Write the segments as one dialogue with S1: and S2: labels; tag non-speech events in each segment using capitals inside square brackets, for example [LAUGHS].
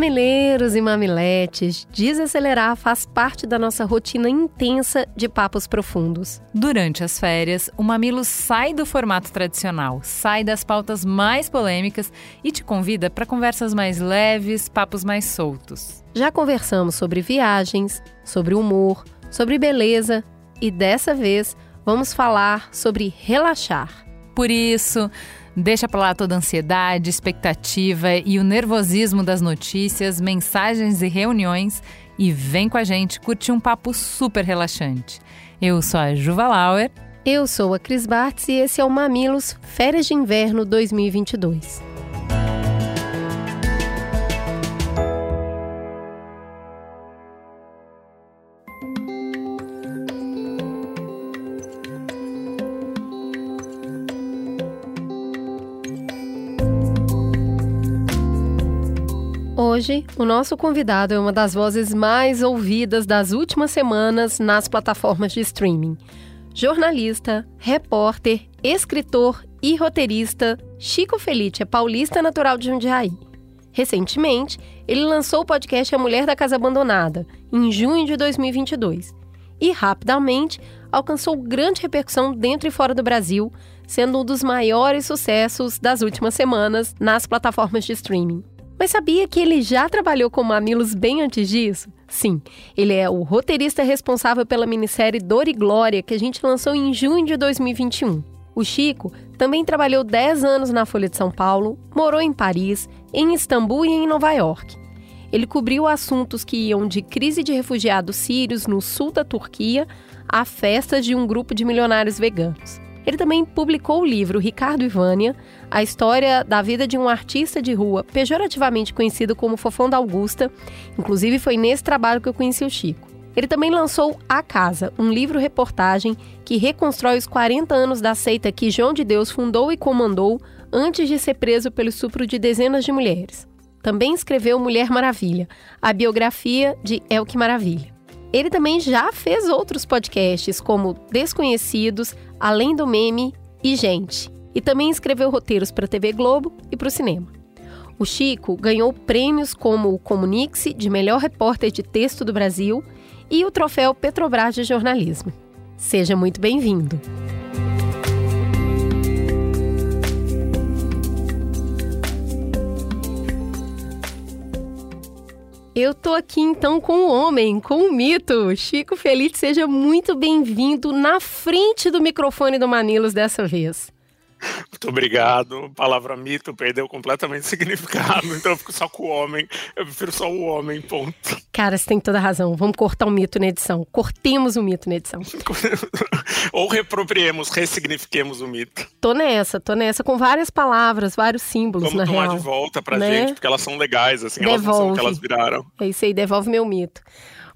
S1: Mamileiros e mamiletes, desacelerar faz parte da nossa rotina intensa de papos profundos.
S2: Durante as férias, o Mamilo sai do formato tradicional, sai das pautas mais polêmicas e te convida para conversas mais leves, papos mais soltos.
S1: Já conversamos sobre viagens, sobre humor, sobre beleza e dessa vez vamos falar sobre relaxar.
S2: Por isso, Deixa para lá toda a ansiedade, expectativa e o nervosismo das notícias, mensagens e reuniões e vem com a gente curtir um papo super relaxante. Eu sou a Juva Lauer.
S1: Eu sou a Cris Bartz e esse é o Mamilos Férias de Inverno 2022. Hoje, o nosso convidado é uma das vozes mais ouvidas das últimas semanas nas plataformas de streaming. Jornalista, repórter, escritor e roteirista, Chico Felite é paulista natural de Jundiaí. Recentemente, ele lançou o podcast A Mulher da Casa Abandonada, em junho de 2022, e rapidamente alcançou grande repercussão dentro e fora do Brasil, sendo um dos maiores sucessos das últimas semanas nas plataformas de streaming. Mas sabia que ele já trabalhou com mamilos bem antes disso? Sim, ele é o roteirista responsável pela minissérie Dor e Glória, que a gente lançou em junho de 2021. O Chico também trabalhou 10 anos na Folha de São Paulo, morou em Paris, em Istambul e em Nova York. Ele cobriu assuntos que iam de crise de refugiados sírios no sul da Turquia a festas de um grupo de milionários veganos. Ele também publicou o livro Ricardo Ivânia, a história da vida de um artista de rua, pejorativamente conhecido como Fofão da Augusta. Inclusive, foi nesse trabalho que eu conheci o Chico. Ele também lançou A Casa, um livro-reportagem que reconstrói os 40 anos da seita que João de Deus fundou e comandou antes de ser preso pelo estupro de dezenas de mulheres. Também escreveu Mulher Maravilha, a biografia de Elke Maravilha. Ele também já fez outros podcasts, como Desconhecidos, Além do Meme e Gente e também escreveu roteiros para a TV Globo e para o cinema. O Chico ganhou prêmios como o Comunique-se de melhor repórter de texto do Brasil e o troféu Petrobras de jornalismo. Seja muito bem-vindo. Eu tô aqui então com o homem, com o mito. Chico Feliz, seja muito bem-vindo na frente do microfone do Manilos dessa vez.
S3: Muito obrigado. A palavra mito perdeu completamente significado, [LAUGHS] então eu fico só com o homem. Eu prefiro só o homem, ponto.
S1: Cara, você tem toda a razão. Vamos cortar o mito na edição. Cortemos o mito na edição. [LAUGHS]
S3: Ou repropriemos, ressignifiquemos o mito.
S1: Tô nessa, tô nessa com várias palavras, vários símbolos,
S3: Vamos
S1: na real.
S3: Vamos tomar de volta pra né? gente, porque elas são legais, assim, devolve. elas são o que elas viraram.
S1: É isso aí, devolve meu mito.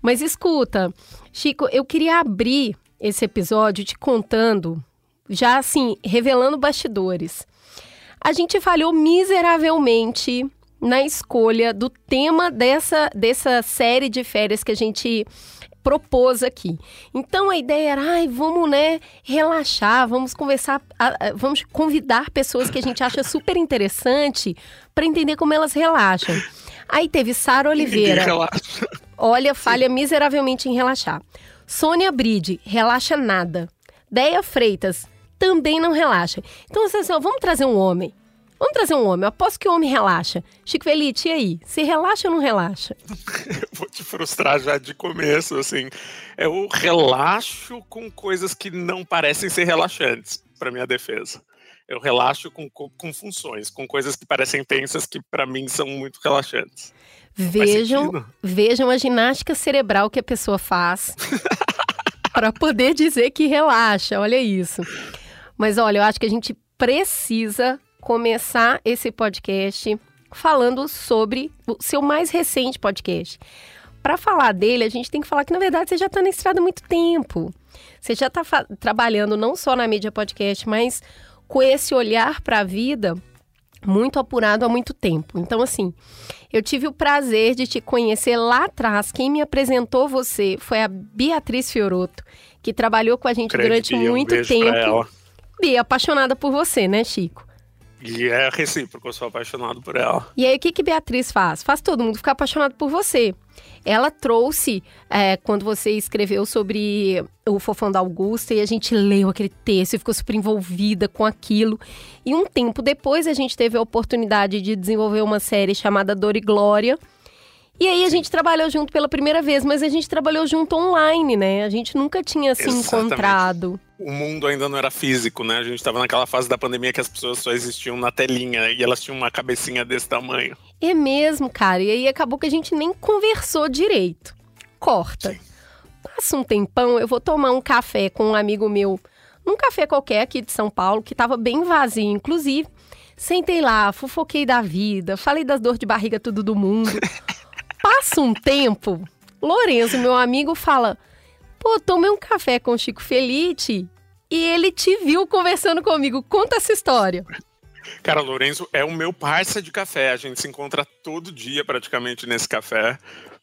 S1: Mas escuta, Chico, eu queria abrir esse episódio te contando já assim, revelando bastidores. A gente falhou miseravelmente na escolha do tema dessa, dessa série de férias que a gente propôs aqui. Então a ideia era, ai, vamos, né, relaxar, vamos conversar, vamos convidar pessoas que a gente acha super interessante para entender como elas relaxam. Aí teve Sara Oliveira. [LAUGHS] Olha, falha miseravelmente em relaxar. Sônia Bride, relaxa nada. Deia Freitas, também não relaxa. Então, assim, vamos trazer um homem. Vamos trazer um homem. Eu aposto que o homem relaxa. Chico Velite, e aí? Você relaxa ou não relaxa? [LAUGHS]
S3: Eu vou te frustrar já de começo, assim. Eu relaxo com coisas que não parecem ser relaxantes, para minha defesa. Eu relaxo com, com, com, funções, com coisas que parecem tensas, que para mim são muito relaxantes.
S1: Vejam, vejam a ginástica cerebral que a pessoa faz [LAUGHS] para poder dizer que relaxa. Olha isso. Mas olha, eu acho que a gente precisa começar esse podcast falando sobre o seu mais recente podcast. para falar dele, a gente tem que falar que, na verdade, você já está na estrada há muito tempo. Você já está trabalhando não só na mídia podcast, mas com esse olhar para a vida muito apurado há muito tempo. Então, assim, eu tive o prazer de te conhecer lá atrás. Quem me apresentou você foi a Beatriz Fioroto, que trabalhou com a gente Creio durante muito um tempo. Bia, apaixonada por você, né, Chico?
S3: E é recíproco, eu sou apaixonado por ela.
S1: E aí, o que, que Beatriz faz? Faz todo mundo ficar apaixonado por você. Ela trouxe, é, quando você escreveu sobre o Fofão da Augusta, e a gente leu aquele texto e ficou super envolvida com aquilo. E um tempo depois, a gente teve a oportunidade de desenvolver uma série chamada Dor e Glória, e aí a gente trabalhou junto pela primeira vez, mas a gente trabalhou junto online, né? A gente nunca tinha se Exatamente. encontrado.
S3: O mundo ainda não era físico, né? A gente estava naquela fase da pandemia que as pessoas só existiam na telinha e elas tinham uma cabecinha desse tamanho.
S1: É mesmo, cara. E aí acabou que a gente nem conversou direito. Corta. Sim. Passa um tempão, eu vou tomar um café com um amigo meu, num café qualquer aqui de São Paulo, que estava bem vazio, inclusive. Sentei lá, fofoquei da vida, falei das dores de barriga tudo do mundo. [LAUGHS] Passa um tempo, Lourenço, meu amigo, fala: Pô, tomei um café com o Chico Felite e ele te viu conversando comigo. Conta essa história.
S3: Cara, Lourenço é o meu parça de café. A gente se encontra todo dia praticamente nesse café.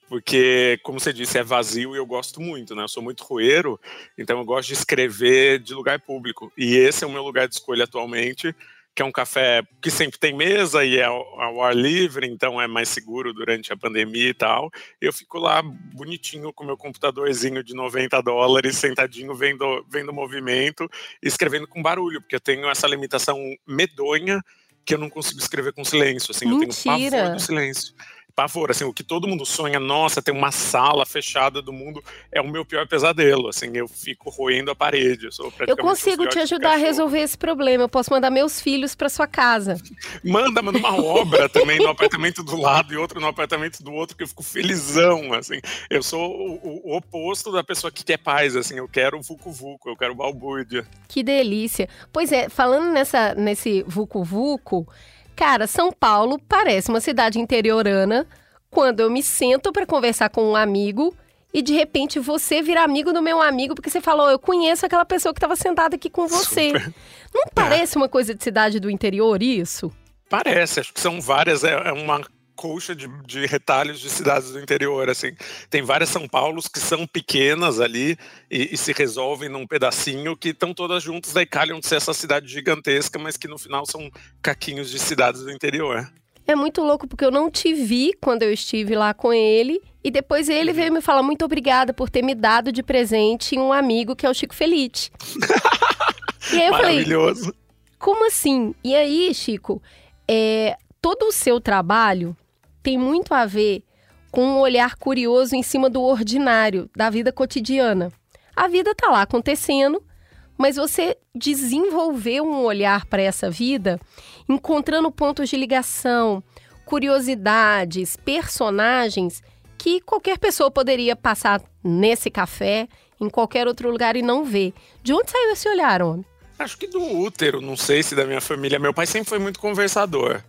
S3: Porque, como você disse, é vazio e eu gosto muito, né? Eu sou muito roeiro, então eu gosto de escrever de lugar público. E esse é o meu lugar de escolha atualmente que é um café que sempre tem mesa e é ao, ar livre, então é mais seguro durante a pandemia e tal. Eu fico lá bonitinho com meu computadorzinho de 90 dólares, sentadinho vendo, vendo movimento, escrevendo com barulho, porque eu tenho essa limitação medonha que eu não consigo escrever com silêncio, assim,
S1: Mentira.
S3: eu tenho pavor do silêncio pavor, assim, o que todo mundo sonha, nossa, tem uma sala fechada do mundo, é o meu pior pesadelo, assim, eu fico roendo a parede, eu
S1: Eu consigo te ajudar a resolver esse problema, eu posso mandar meus filhos para sua casa. [LAUGHS]
S3: Manda, manda uma obra também no apartamento do lado e outra no apartamento do outro, que eu fico felizão, assim, eu sou o, o oposto da pessoa que quer paz, assim, eu quero o Vucu Vucu, eu quero balbúrdia.
S1: Que delícia. Pois é, falando nessa, nesse Vucu Vucu, Cara, São Paulo parece uma cidade interiorana quando eu me sento para conversar com um amigo e de repente você vira amigo do meu amigo porque você falou, eu conheço aquela pessoa que estava sentada aqui com você. Super. Não parece é. uma coisa de cidade do interior isso?
S3: Parece, acho que são várias, é, é uma colcha de, de, retalhos de cidades do interior, assim. Tem várias São Paulos que são pequenas ali e, e se resolvem num pedacinho que estão todas juntas, daí calham de ser essa cidade gigantesca, mas que no final são caquinhos de cidades do interior.
S1: É muito louco porque eu não te vi quando eu estive lá com ele e depois ele uhum. veio me falar muito obrigada por ter me dado de presente um amigo que é o Chico Felite. [LAUGHS]
S3: e aí eu falei,
S1: como assim? E aí, Chico, é, todo o seu trabalho tem muito a ver com um olhar curioso em cima do ordinário, da vida cotidiana. A vida está lá acontecendo, mas você desenvolveu um olhar para essa vida, encontrando pontos de ligação, curiosidades, personagens que qualquer pessoa poderia passar nesse café, em qualquer outro lugar e não ver. De onde saiu esse olhar, homem?
S3: Acho que do útero, não sei se da minha família. Meu pai sempre foi muito conversador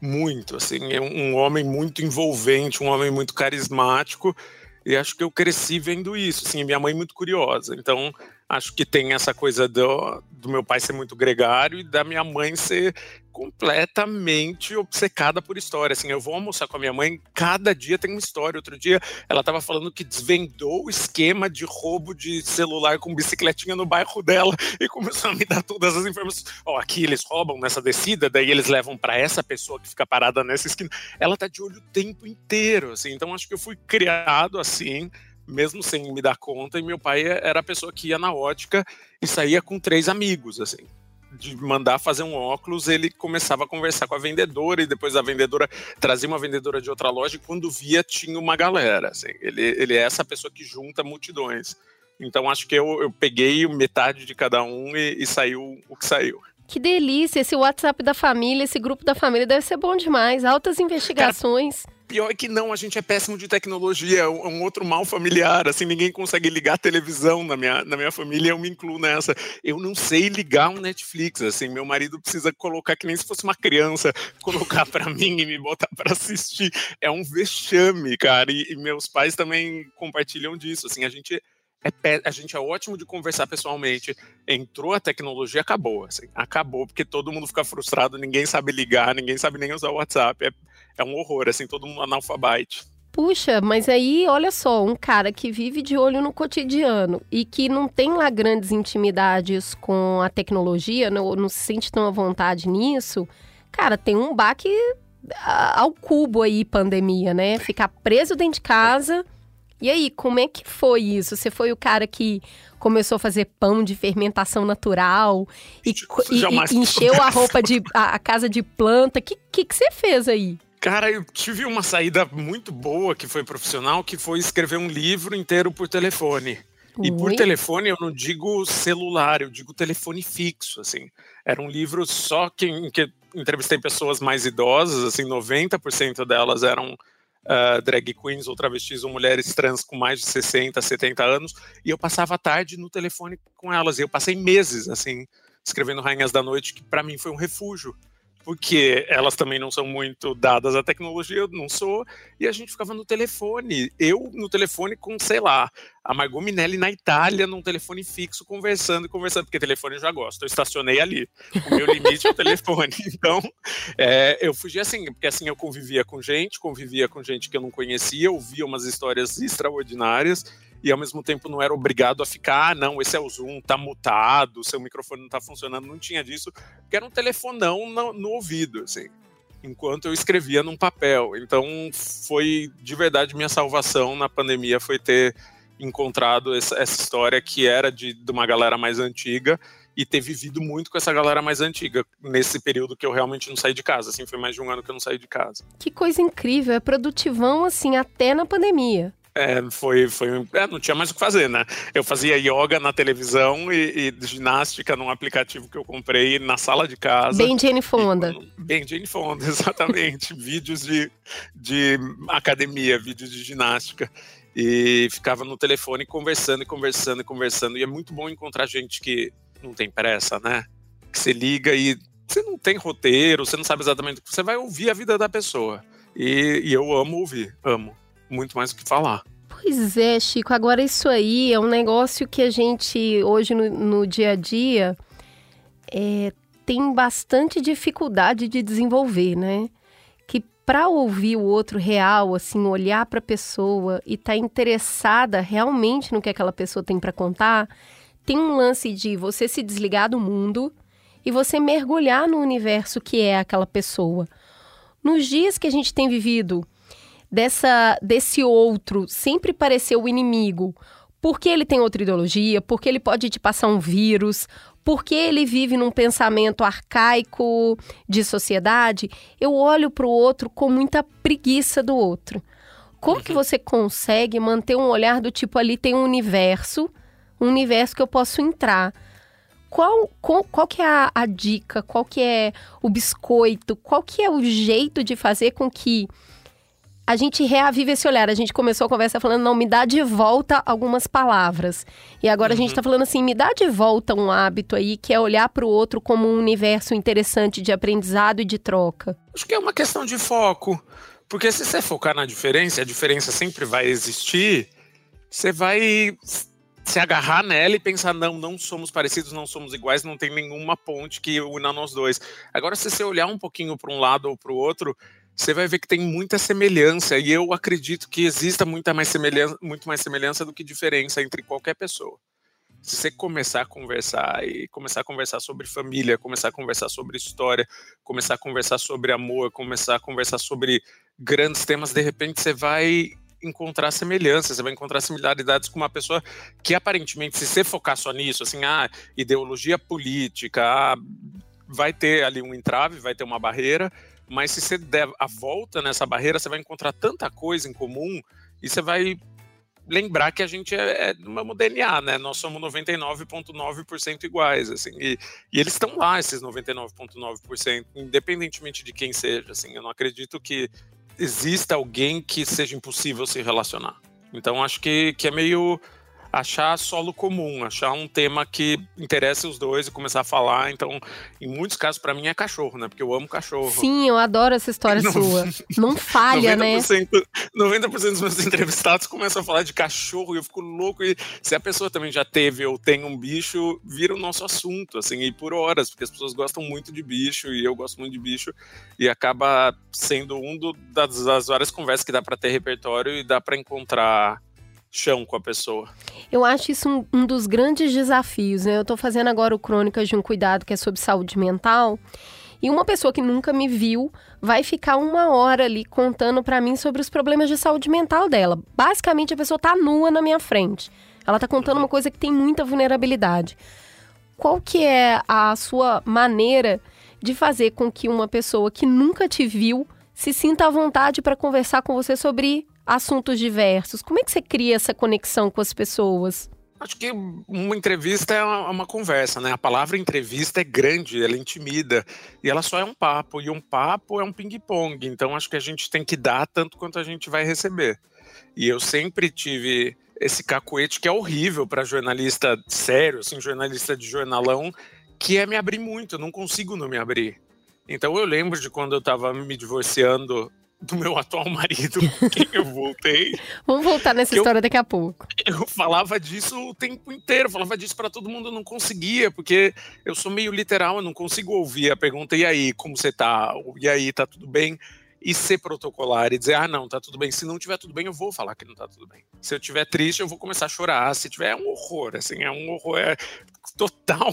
S3: muito, assim, é um homem muito envolvente, um homem muito carismático, e acho que eu cresci vendo isso, assim, minha mãe muito curiosa, então acho que tem essa coisa do, do meu pai ser muito gregário e da minha mãe ser completamente obcecada por história. Assim, eu vou almoçar com a minha mãe, cada dia tem uma história. Outro dia ela estava falando que desvendou o esquema de roubo de celular com bicicletinha no bairro dela e começou a me dar todas as informações. Ó, oh, aqui eles roubam nessa descida, daí eles levam para essa pessoa que fica parada nessa esquina. Ela tá de olho o tempo inteiro, assim. Então acho que eu fui criado assim mesmo sem me dar conta, e meu pai era a pessoa que ia na ótica e saía com três amigos, assim. De mandar fazer um óculos, ele começava a conversar com a vendedora, e depois a vendedora trazia uma vendedora de outra loja, e quando via, tinha uma galera. Assim. Ele, ele é essa pessoa que junta multidões. Então acho que eu, eu peguei metade de cada um e, e saiu o que saiu.
S1: Que delícia! Esse WhatsApp da família, esse grupo da família deve ser bom demais. Altas investigações.
S3: Cara, pior é que não, a gente é péssimo de tecnologia, é um outro mal familiar, assim, ninguém consegue ligar televisão na minha, na minha família, eu me incluo nessa. Eu não sei ligar um Netflix, assim, meu marido precisa colocar, que nem se fosse uma criança, [LAUGHS] colocar para mim e me botar para assistir. É um vexame, cara, e, e meus pais também compartilham disso, assim, a gente é, a gente é ótimo de conversar pessoalmente. Entrou a tecnologia, acabou. Assim, acabou, porque todo mundo fica frustrado, ninguém sabe ligar, ninguém sabe nem usar o WhatsApp. É, é um horror, assim, todo mundo analfabete.
S1: Puxa, mas aí, olha só, um cara que vive de olho no cotidiano e que não tem lá grandes intimidades com a tecnologia, não, não se sente tão à vontade nisso, cara, tem um baque ao cubo aí, pandemia, né? Ficar preso dentro de casa. E aí, como é que foi isso? Você foi o cara que começou a fazer pão de fermentação natural e, e, e encheu a roupa de a, a casa de planta? O que, que, que você fez aí?
S3: Cara, eu tive uma saída muito boa que foi profissional, que foi escrever um livro inteiro por telefone. E por telefone eu não digo celular, eu digo telefone fixo, assim. Era um livro só que, que entrevistei pessoas mais idosas, assim, 90% delas eram uh, drag queens ou travestis ou mulheres trans com mais de 60, 70 anos, e eu passava a tarde no telefone com elas. E eu passei meses, assim, escrevendo Rainhas da Noite, que para mim foi um refúgio porque elas também não são muito dadas à tecnologia, eu não sou, e a gente ficava no telefone, eu no telefone com, sei lá, a Margot Minelli na Itália, num telefone fixo, conversando e conversando, porque telefone eu já gosto, eu estacionei ali, o meu limite é o telefone, [LAUGHS] então é, eu fugi assim, porque assim eu convivia com gente, convivia com gente que eu não conhecia, ouvia umas histórias extraordinárias, e ao mesmo tempo não era obrigado a ficar, ah, não, esse é o Zoom, tá mutado, seu microfone não tá funcionando, não tinha disso, porque era um telefonão no, no ouvido, assim, enquanto eu escrevia num papel. Então foi de verdade minha salvação na pandemia foi ter encontrado essa, essa história que era de, de uma galera mais antiga e ter vivido muito com essa galera mais antiga nesse período que eu realmente não saí de casa. Assim, foi mais de um ano que eu não saí de casa.
S1: Que coisa incrível, é produtivão assim até na pandemia.
S3: É, foi, foi é, não tinha mais o que fazer, né? Eu fazia yoga na televisão e, e, ginástica num aplicativo que eu comprei na sala de casa.
S1: Bem Jane Fonda.
S3: E, bem Jane Fonda, [LAUGHS] exatamente. vídeos de, de academia, vídeos de ginástica. E ficava no telefone conversando e conversando e conversando. E é muito bom encontrar gente que não tem pressa, né? Que você liga e você não tem roteiro, você não sabe exatamente você vai ouvir a vida da pessoa. E, e eu amo ouvir, amo muito mais do que falar.
S1: Pois é, Chico. Agora, isso aí é um negócio que a gente, hoje no, no dia a dia, é, tem bastante dificuldade de desenvolver, né? Para ouvir o outro real, assim, olhar para a pessoa e estar tá interessada realmente no que aquela pessoa tem para contar, tem um lance de você se desligar do mundo e você mergulhar no universo que é aquela pessoa. Nos dias que a gente tem vivido dessa desse outro sempre parecer o inimigo, porque ele tem outra ideologia, porque ele pode te passar um vírus, porque ele vive num pensamento arcaico de sociedade, eu olho para o outro com muita preguiça do outro. Como que uhum. você consegue manter um olhar do tipo ali tem um universo, um universo que eu posso entrar? Qual, qual, qual que é a, a dica? Qual que é o biscoito? Qual que é o jeito de fazer com que a gente reaviva esse olhar. A gente começou a conversa falando, não, me dá de volta algumas palavras. E agora uhum. a gente está uhum. falando assim, me dá de volta um hábito aí que é olhar para o outro como um universo interessante de aprendizado e de troca.
S3: Acho que é uma questão de foco. Porque se você focar na diferença, a diferença sempre vai existir, você vai se agarrar nela e pensar, não, não somos parecidos, não somos iguais, não tem nenhuma ponte que una nós dois. Agora, se você olhar um pouquinho para um lado ou para o outro, você vai ver que tem muita semelhança e eu acredito que exista muita mais semelhança, muito mais semelhança do que diferença entre qualquer pessoa. Se você começar a conversar e começar a conversar sobre família, começar a conversar sobre história, começar a conversar sobre amor, começar a conversar sobre grandes temas, de repente você vai encontrar semelhanças, você vai encontrar similaridades com uma pessoa que aparentemente, se você focar só nisso, assim, ah, ideologia política, ah, vai ter ali um entrave, vai ter uma barreira, mas se você der a volta nessa barreira, você vai encontrar tanta coisa em comum e você vai lembrar que a gente é, é do mesmo DNA, né? Nós somos 99,9% iguais, assim, e, e eles estão lá, esses 99,9%, independentemente de quem seja, assim. Eu não acredito que exista alguém que seja impossível se relacionar. Então acho que, que é meio achar solo comum, achar um tema que interesse os dois e começar a falar. Então, em muitos casos, para mim é cachorro, né? Porque eu amo cachorro.
S1: Sim, eu adoro essa história não, sua. Não falha, 90%,
S3: né? [LAUGHS] 90% dos meus entrevistados começam a falar de cachorro e eu fico louco. E se a pessoa também já teve ou tem um bicho, vira o nosso assunto, assim, e por horas, porque as pessoas gostam muito de bicho e eu gosto muito de bicho e acaba sendo um do, das, das várias conversas que dá para ter repertório e dá para encontrar chão com a pessoa.
S1: Eu acho isso um, um dos grandes desafios, né? Eu estou fazendo agora o Crônicas de um Cuidado, que é sobre saúde mental. E uma pessoa que nunca me viu vai ficar uma hora ali contando para mim sobre os problemas de saúde mental dela. Basicamente, a pessoa tá nua na minha frente. Ela tá contando uma coisa que tem muita vulnerabilidade. Qual que é a sua maneira de fazer com que uma pessoa que nunca te viu se sinta à vontade para conversar com você sobre assuntos diversos? Como é que você cria essa conexão com as pessoas?
S3: Acho que uma entrevista é uma, conversa, né? A palavra entrevista é grande, ela intimida e ela só é um papo e um papo é um ping-pong. Então acho que a gente tem que dar tanto quanto a gente vai receber. E eu sempre tive esse cacuete que é horrível para jornalista sério, assim, jornalista de jornalão, que é me abrir muito. Eu não consigo não me abrir. Então eu lembro de quando eu estava me divorciando do meu atual marido, com quem eu voltei. [LAUGHS]
S1: Vamos voltar nessa história eu, daqui a pouco.
S3: Eu falava disso o tempo inteiro, falava disso para todo mundo, eu não conseguia, porque eu sou meio literal, eu não consigo ouvir a pergunta, e aí, como você tá? E aí, tá tudo bem? E ser protocolar e dizer, ah, não, tá tudo bem. Se não tiver tudo bem, eu vou falar que não tá tudo bem. Se eu tiver triste, eu vou começar a chorar. Se tiver, é um horror, assim, é um horror. É total,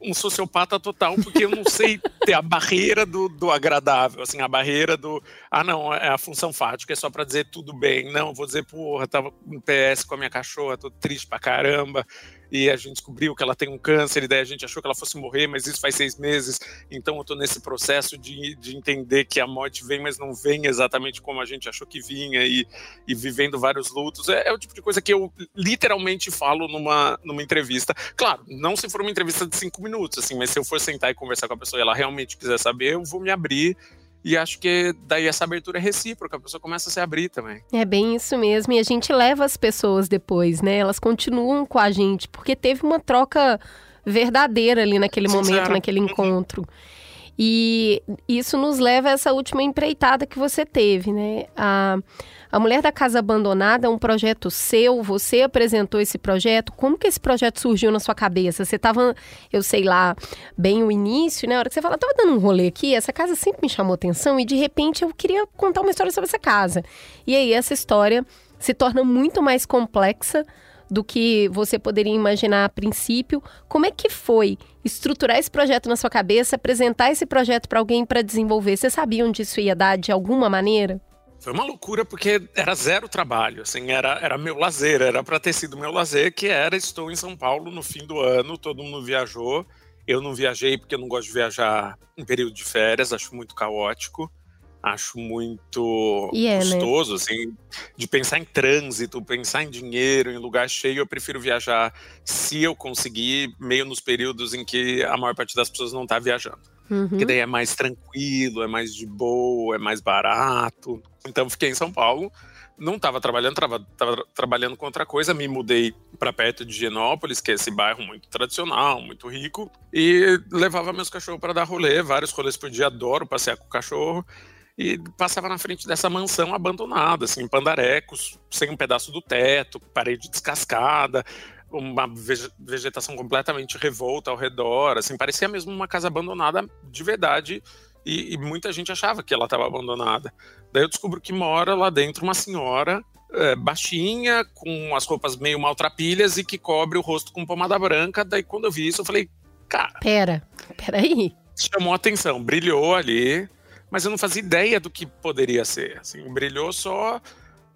S3: um sociopata total, porque eu não sei ter a barreira do, do agradável, assim, a barreira do, ah, não, é a função fática, é só para dizer tudo bem. Não, vou dizer, porra, tava no PS com a minha cachorra, tô triste pra caramba e a gente descobriu que ela tem um câncer, e daí a gente achou que ela fosse morrer, mas isso faz seis meses, então eu estou nesse processo de, de entender que a morte vem, mas não vem exatamente como a gente achou que vinha, e, e vivendo vários lutos. É, é, o tipo de coisa que eu literalmente falo numa, numa entrevista. Claro, não se for uma entrevista de cinco minutos, assim, mas se eu for sentar e conversar com a pessoa e ela realmente quiser saber, eu vou me abrir e acho que daí essa abertura é recíproca, a pessoa começa a se abrir também.
S1: É bem isso mesmo. E a gente leva as pessoas depois, né? Elas continuam com a gente, porque teve uma troca verdadeira ali naquele Sincero. momento, naquele encontro. E isso nos leva a essa última empreitada que você teve, né? A, a Mulher da Casa Abandonada é um projeto seu, você apresentou esse projeto. Como que esse projeto surgiu na sua cabeça? Você estava, eu sei lá, bem o início, né? A hora que você fala, estava dando um rolê aqui, essa casa sempre me chamou atenção e de repente eu queria contar uma história sobre essa casa. E aí essa história se torna muito mais complexa do que você poderia imaginar a princípio. Como é que foi estruturar esse projeto na sua cabeça, apresentar esse projeto para alguém para desenvolver? Você sabia onde isso ia dar de alguma maneira?
S3: Foi uma loucura porque era zero trabalho, assim, era, era meu lazer, era para ter sido meu lazer, que era estou em São Paulo no fim do ano, todo mundo viajou, eu não viajei porque eu não gosto de viajar em período de férias, acho muito caótico, acho muito yeah, é, né? custoso, né? assim, de pensar em trânsito, pensar em dinheiro, em lugar cheio, eu prefiro viajar se eu conseguir, meio nos períodos em que a maior parte das pessoas não está viajando. Uhum. Que daí é mais tranquilo, é mais de boa, é mais barato. Então fiquei em São Paulo, não estava trabalhando, estava trabalhando com outra coisa, me mudei para perto de Genópolis, que é esse bairro muito tradicional, muito rico, e levava meus cachorros para dar rolê, vários rolês por dia, adoro passear com o cachorro, e passava na frente dessa mansão abandonada, assim, pandarecos, sem um pedaço do teto, parede descascada, uma vegetação completamente revolta ao redor, assim, parecia mesmo uma casa abandonada de verdade, e, e muita gente achava que ela estava abandonada. Daí eu descubro que mora lá dentro uma senhora é, baixinha, com as roupas meio maltrapilhas e que cobre o rosto com pomada branca. Daí quando eu vi isso, eu falei, cara.
S1: Pera, peraí.
S3: Chamou a atenção, brilhou ali, mas eu não fazia ideia do que poderia ser. Assim, brilhou só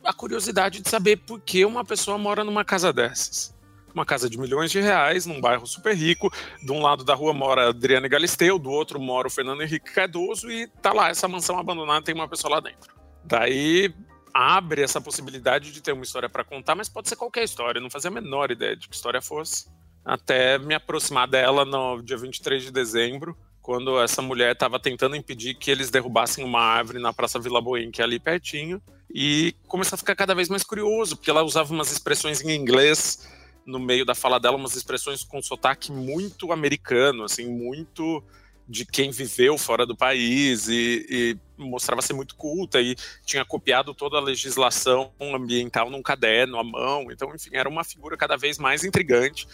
S3: a curiosidade de saber por que uma pessoa mora numa casa dessas uma casa de milhões de reais, num bairro super rico. De um lado da rua mora Adriana Galisteu, do outro mora o Fernando Henrique Cardoso, e tá lá, essa mansão abandonada tem uma pessoa lá dentro. Daí abre essa possibilidade de ter uma história para contar, mas pode ser qualquer história, eu não fazia a menor ideia de que história fosse. Até me aproximar dela no dia 23 de dezembro, quando essa mulher estava tentando impedir que eles derrubassem uma árvore na Praça Vila Boim, que é ali pertinho, e começou a ficar cada vez mais curioso, porque ela usava umas expressões em inglês no meio da fala dela, umas expressões com sotaque muito americano, assim, muito de quem viveu fora do país e, e, mostrava ser muito culta e tinha copiado toda a legislação ambiental num caderno à mão. Então, enfim, era uma figura cada vez mais intrigante.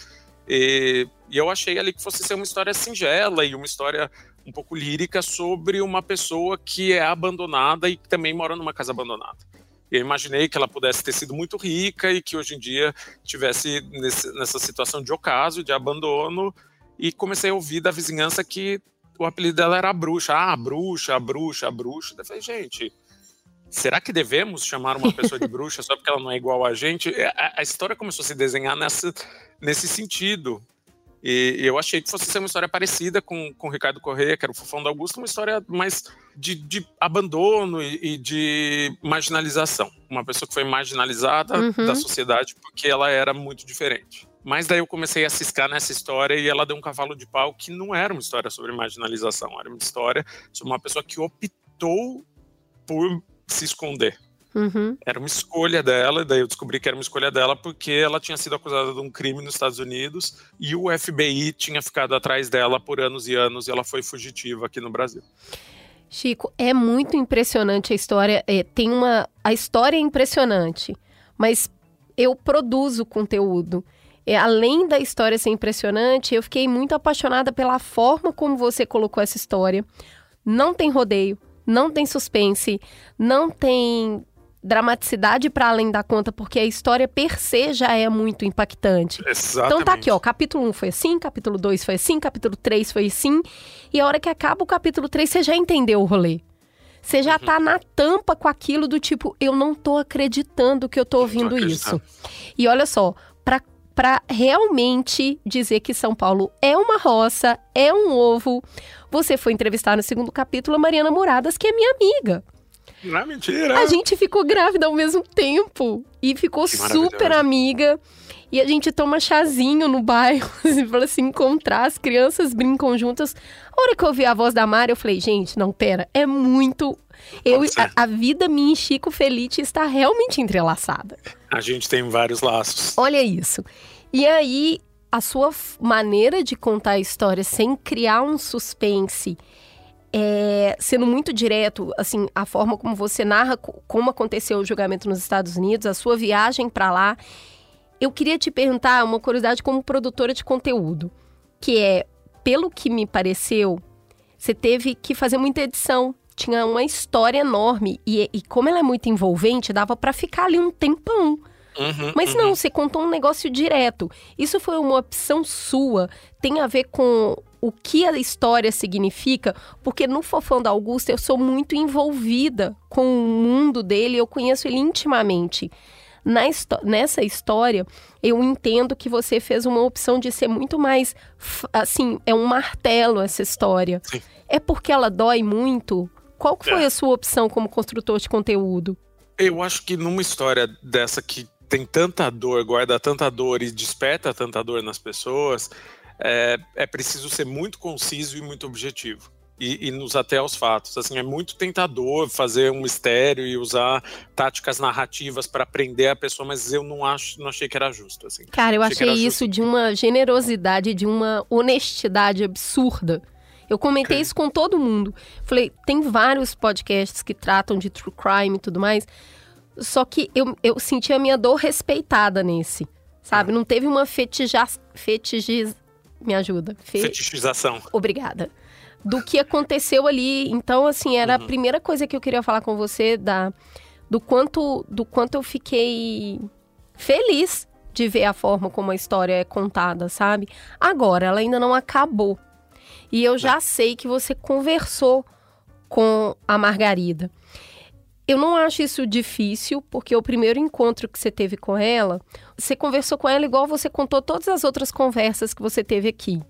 S3: E, e eu achei ali que fosse ser uma história singela e uma história um pouco lírica sobre uma pessoa que é abandonada e que também mora numa casa abandonada. Eu imaginei que ela pudesse ter sido muito rica e que hoje em dia tivesse nesse, nessa situação de ocaso, de abandono, e comecei a ouvir da vizinhança que o apelido dela era a bruxa. Ah, a bruxa, a bruxa, a bruxa. Eu falei, gente, será que devemos chamar uma pessoa de bruxa só porque ela não é igual a gente? É, a, a história começou a se desenhar nessa, nesse sentido. E eu achei que fosse ser uma história parecida com, com o Ricardo Corrêa, que era o Fofão do Augusto, uma história mais de, de abandono e, e, de marginalização. Uma pessoa que foi marginalizada uhum. da sociedade porque ela era muito diferente. Mas daí eu comecei a ciscar nessa história e ela deu um cavalo de pau que não era uma história sobre marginalização, era uma história sobre uma pessoa que optou por se esconder.
S1: Uhum.
S3: Era uma escolha dela, daí eu descobri que era uma escolha dela porque ela tinha sido acusada de um crime nos Estados Unidos e o FBI tinha ficado atrás dela por anos e anos e ela foi fugitiva aqui no Brasil.
S1: Chico, é muito impressionante a história. É, tem uma. A história é impressionante, mas eu produzo conteúdo. É, além da história ser impressionante, eu fiquei muito apaixonada pela forma como você colocou essa história. Não tem rodeio, não tem suspense, não tem dramaticidade para além da conta, porque a história per se já é muito impactante.
S3: Exatamente.
S1: Então tá aqui, ó, capítulo 1 foi assim, capítulo 2 foi assim, capítulo 3 foi assim, e a hora que acaba o capítulo 3, você já entendeu o rolê. Você já uhum. tá na tampa com aquilo do tipo, eu não tô acreditando que eu tô ouvindo isso. E olha só, para realmente dizer que São Paulo é uma roça, é um ovo. Você foi entrevistar no segundo capítulo a Mariana Muradas, que é minha amiga.
S3: Não é mentira.
S1: A gente ficou grávida ao mesmo tempo e ficou super amiga. E a gente toma chazinho no bairro, [LAUGHS] assim, para se encontrar, as crianças brincam juntas. A hora que eu ouvi a voz da Mari, eu falei, gente, não, pera, é muito eu, a, a, vida minha e Chico Felite está realmente entrelaçada.
S3: A gente tem vários laços.
S1: Olha isso. E aí, a sua maneira de contar a história sem criar um suspense, é, sendo muito direto, assim, a forma como você narra como aconteceu o julgamento nos Estados Unidos, a sua viagem para lá. Eu queria te perguntar uma curiosidade como produtora de conteúdo, que é, pelo que me pareceu, você teve que fazer muita edição tinha uma história enorme. E, e como ela é muito envolvente, dava para ficar ali um tempão.
S3: Uhum,
S1: Mas
S3: uhum.
S1: não, você contou um negócio direto. Isso foi uma opção sua. Tem a ver com o que a história significa, porque no Fofão da Augusta eu sou muito envolvida com o mundo dele, eu conheço ele intimamente. Na nessa história, eu entendo que você fez uma opção de ser muito mais. Assim, é um martelo essa história.
S3: Sim.
S1: É porque ela dói muito? Qual foi é. a sua opção como construtor de conteúdo?
S3: Eu acho que numa história dessa que tem tanta dor, guarda tanta dor e desperta tanta dor nas pessoas, é, é preciso ser muito conciso e muito objetivo. E, e, nos até aos fatos. Assim, é muito tentador fazer um mistério e usar táticas narrativas para prender a pessoa, mas eu não acho, não achei que era justo. Assim.
S1: Cara, eu achei, achei isso justo. de uma generosidade, de uma honestidade absurda. Eu comentei okay. isso com todo mundo. Falei, tem vários podcasts que tratam de true crime e tudo mais. Só que eu, eu senti a minha dor respeitada nesse. Sabe? Não teve uma fetija... fetigiz... Me ajuda.
S3: Fe... Fetichização.
S1: Obrigada. Do que aconteceu ali. Então, assim, era uhum. a primeira coisa que eu queria falar com você da, do, quanto, do quanto eu fiquei feliz de ver a forma como a história é contada, sabe? Agora, ela ainda não acabou. E eu já sei que você conversou com a Margarida. Eu não acho isso difícil, porque o primeiro encontro que você teve com ela, você conversou com ela igual você contou todas as outras conversas que você teve aqui.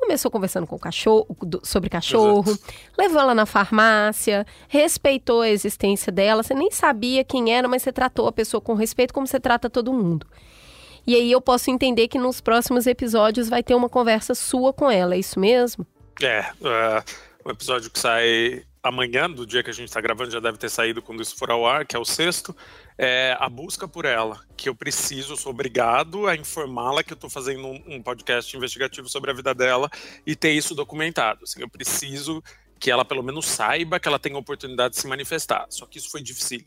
S1: Começou conversando com o cachorro, sobre cachorro, levou ela na farmácia, respeitou a existência dela. Você nem sabia quem era, mas você tratou a pessoa com respeito como você trata todo mundo. E aí eu posso entender que nos próximos episódios vai ter uma conversa sua com ela, é isso mesmo?
S3: É, é, o episódio que sai amanhã, do dia que a gente está gravando, já deve ter saído quando isso for ao ar, que é o sexto, é a busca por ela, que eu preciso, sou obrigado a informá-la que eu estou fazendo um, um podcast investigativo sobre a vida dela e ter isso documentado. Assim, eu preciso que ela pelo menos saiba que ela tem a oportunidade de se manifestar. Só que isso foi difícil.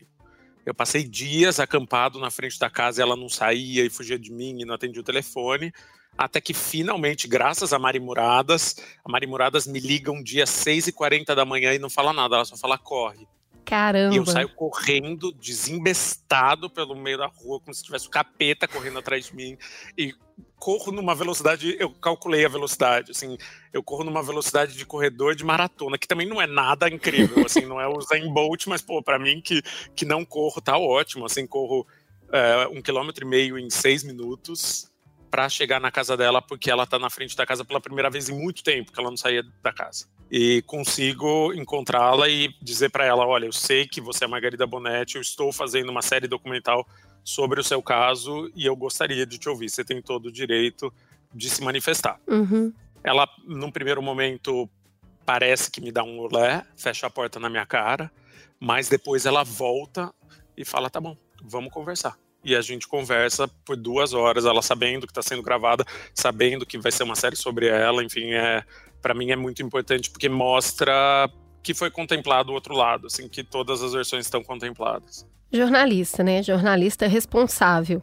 S3: Eu passei dias acampado na frente da casa e ela não saía e fugia de mim e não atendia o telefone. Até que finalmente, graças a Mari Muradas, a Mari Muradas me liga um dia às 6h40 da manhã e não fala nada, ela só fala corre.
S1: Caramba.
S3: E eu saio correndo, desembestado pelo meio da rua, como se tivesse o capeta correndo atrás de mim. E corro numa velocidade, eu calculei a velocidade, assim, eu corro numa velocidade de corredor de maratona, que também não é nada incrível, assim, não é o Zayn Bolt, mas, pô, pra mim que, que não corro, tá ótimo, assim, corro é, um quilômetro e meio em seis minutos para chegar na casa dela, porque ela tá na frente da casa pela primeira vez em muito tempo, que ela não saía da casa e consigo encontrá-la e dizer para ela: olha, eu sei que você é Margarida Bonetti, eu estou fazendo uma série documental sobre o seu caso e eu gostaria de te ouvir. Você tem todo o direito de se manifestar.
S1: Uhum.
S3: Ela, num primeiro momento, parece que me dá um olé, fecha a porta na minha cara, mas depois ela volta e fala: tá bom, vamos conversar. E a gente conversa por duas horas, ela sabendo que está sendo gravada, sabendo que vai ser uma série sobre ela, enfim, é, para mim é muito importante porque mostra que foi contemplado o outro lado, assim, que todas as versões estão contempladas.
S1: Jornalista, né? Jornalista responsável.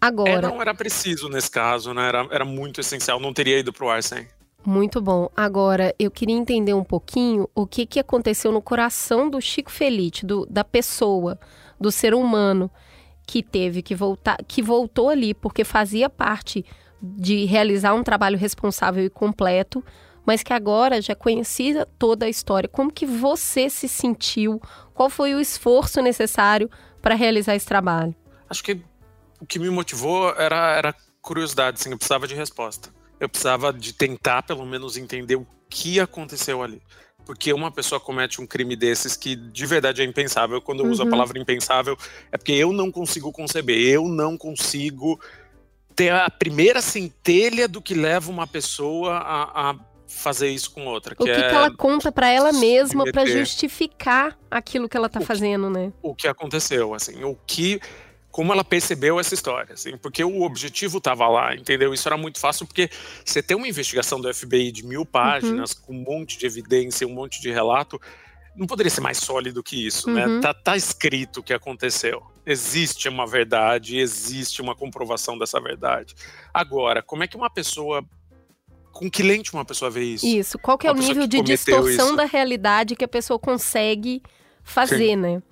S1: Agora.
S3: É, não era preciso nesse caso, né? Era, era muito essencial, não teria ido pro ar sem.
S1: Muito bom. Agora, eu queria entender um pouquinho o que, que aconteceu no coração do Chico Felite, do, da pessoa, do ser humano que teve que voltar, que voltou ali porque fazia parte de realizar um trabalho responsável e completo, mas que agora já conhecia toda a história. Como que você se sentiu? Qual foi o esforço necessário para realizar esse trabalho?
S3: Acho que o que me motivou era, era curiosidade, assim, eu precisava de resposta. Eu precisava de tentar, pelo menos, entender o que aconteceu ali. Porque uma pessoa comete um crime desses que de verdade é impensável. Quando eu uso
S1: Uhum.
S3: a palavra impensável, é porque eu não consigo conceber, eu não consigo ter a primeira centelha do que leva uma pessoa a, a fazer isso com outra.
S1: O que,
S3: é
S1: que ela conta para ela mesma para justificar aquilo que ela tá
S3: que-
S1: fazendo, né?
S3: o que aconteceu, assim, o que como ela percebeu essa história, assim, porque o objetivo estava lá, entendeu? Isso era muito fácil porque você tem uma investigação do FBI de mil páginas com um monte de evidência, um monte de relato, não poderia ser mais sólido que isso,
S1: Uhum.
S3: né? Tá, tá escrito o que aconteceu. Existe uma verdade, existe uma comprovação dessa verdade. Agora, como é que uma pessoa com que lente uma pessoa vê isso?
S1: Isso. Qual que é
S3: Uma
S1: o nível de distorção
S3: isso.
S1: da realidade que a pessoa consegue fazer, né?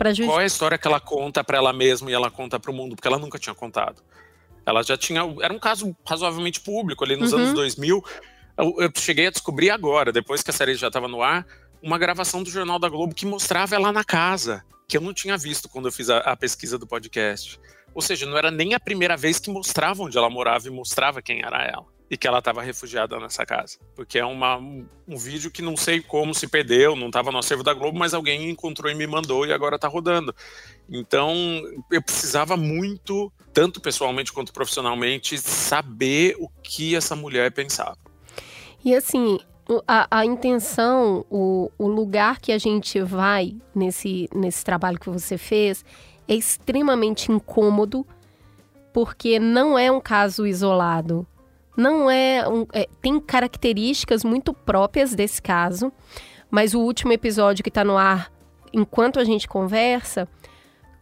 S1: Para justificar.
S3: Qual é a história que ela conta pra ela mesma e ela conta pro mundo? Porque ela nunca tinha contado. Ela já tinha. Era um caso razoavelmente público ali nos
S1: Uhum.
S3: anos 2000. Eu, eu cheguei a descobrir agora, depois que a série já estava no ar, uma gravação do Jornal da Globo que mostrava ela na casa, que eu não tinha visto quando eu fiz a, a pesquisa do podcast. Ou seja, não era nem a primeira vez que mostrava onde ela morava e mostrava quem era ela. E que ela estava refugiada nessa casa. Porque é uma, um, vídeo que não sei como se perdeu, não estava no acervo da Globo, mas alguém encontrou e me mandou e agora está rodando. Então, eu precisava muito, tanto pessoalmente quanto profissionalmente, saber o que essa mulher pensava.
S1: E assim, a, a intenção, o, o lugar que a gente vai nesse, nesse trabalho que você fez é extremamente incômodo, porque não é um caso isolado. Não é, um, é tem características muito próprias desse caso, mas o último episódio que está no ar, enquanto a gente conversa,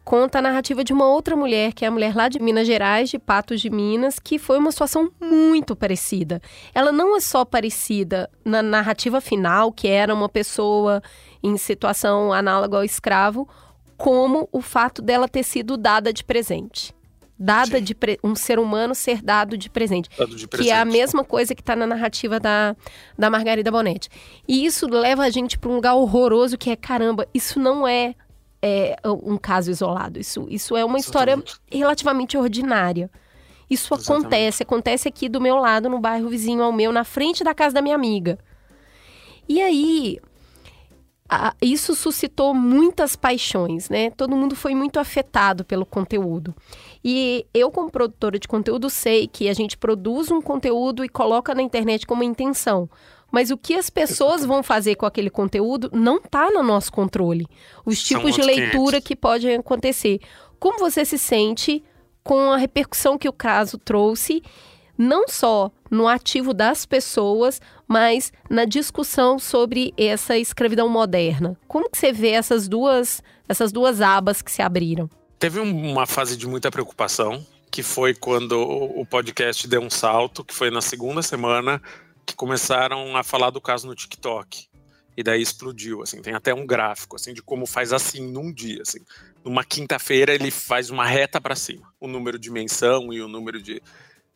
S1: conta a narrativa de uma outra mulher, que é a mulher lá de Minas Gerais, de Patos de Minas, que foi uma situação muito parecida. Ela não é só parecida na narrativa final, que era uma pessoa em situação análoga ao escravo, como o fato dela ter sido dada de presente. Dada
S3: Sim.
S1: de pre- um ser humano ser dado de presente
S3: Dado de
S1: que é a
S3: presente.
S1: mesma coisa que está na narrativa da, da Margarida Bonetti. E isso leva a gente para um lugar horroroso que é, caramba, isso não é, é, um caso isolado. Isso, isso é uma história relativamente ordinária. Isso Exatamente. acontece, acontece aqui do meu lado, no bairro vizinho ao meu, na frente da casa da minha amiga. E aí, a, isso suscitou muitas paixões, né? Todo mundo foi muito afetado pelo conteúdo. E eu, como produtora de conteúdo, sei que a gente produz um conteúdo e coloca na internet como intenção. Mas o que as pessoas vão fazer com aquele conteúdo não está no nosso controle. Os tipos de leitura que podem acontecer. Como você se sente com a repercussão que o caso trouxe, não só no ativo das pessoas, mas na discussão sobre essa escravidão moderna. Como que você vê essas duas, essas duas abas que se abriram?
S3: Teve uma fase de muita preocupação, que foi quando o podcast deu um salto, que foi na segunda semana que começaram a falar do caso no TikTok. E daí explodiu, assim, tem até um gráfico, assim, de como faz assim num dia, assim. Numa quinta-feira ele faz uma reta para cima, o número de menção e o número de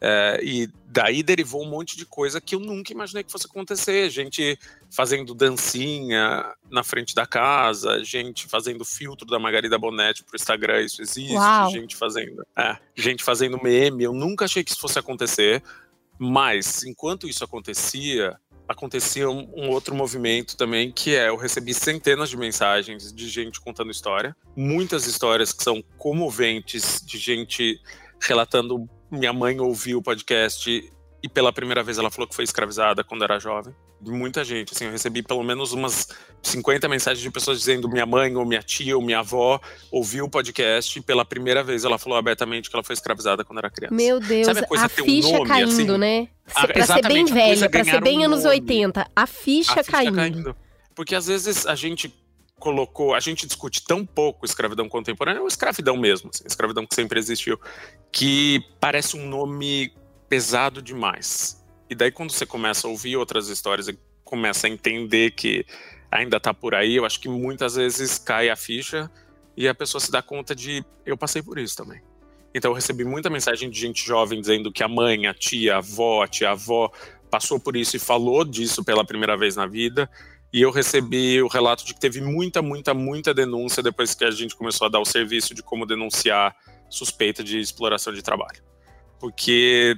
S3: é, e daí derivou um monte de coisa que eu nunca imaginei que fosse acontecer. Gente fazendo dancinha na frente da casa, gente fazendo filtro da Margarida Bonetti pro Instagram, isso existe. Uau. Gente fazendo, é, gente fazendo meme. Eu nunca achei que isso fosse acontecer. Mas enquanto isso acontecia, acontecia um, um, outro movimento também, que é eu recebi centenas de mensagens de gente contando história, muitas histórias que são comoventes, de gente relatando minha mãe ouviu o podcast e pela primeira vez ela falou que foi escravizada quando era jovem. Muita gente, assim, eu recebi pelo menos umas 50 mensagens de pessoas dizendo minha mãe ou minha tia ou minha avó ouviu o podcast e pela primeira vez ela falou abertamente que ela foi escravizada quando era criança.
S1: Meu Deus, Sabe a, coisa a ficha um nome, caindo, assim? né? A, pra ser bem velha, pra ser bem um anos 80, a ficha, a ficha caindo. caindo.
S3: Porque às vezes a gente colocou, a gente discute tão pouco escravidão contemporânea, ou escravidão mesmo, assim, escravidão que sempre existiu, que parece um nome pesado demais. E daí quando você começa a ouvir outras histórias e começa a entender que ainda tá por aí, eu acho que muitas vezes cai a ficha e a pessoa se dá conta de eu passei por isso também. Então eu recebi muita mensagem de gente jovem dizendo que a mãe, a tia, a avó, a tia-avó passou por isso e falou disso pela primeira vez na vida. E eu recebi o relato de que teve muita, muita, muita denúncia depois que a gente começou a dar o serviço de como denunciar suspeita de exploração de trabalho. Porque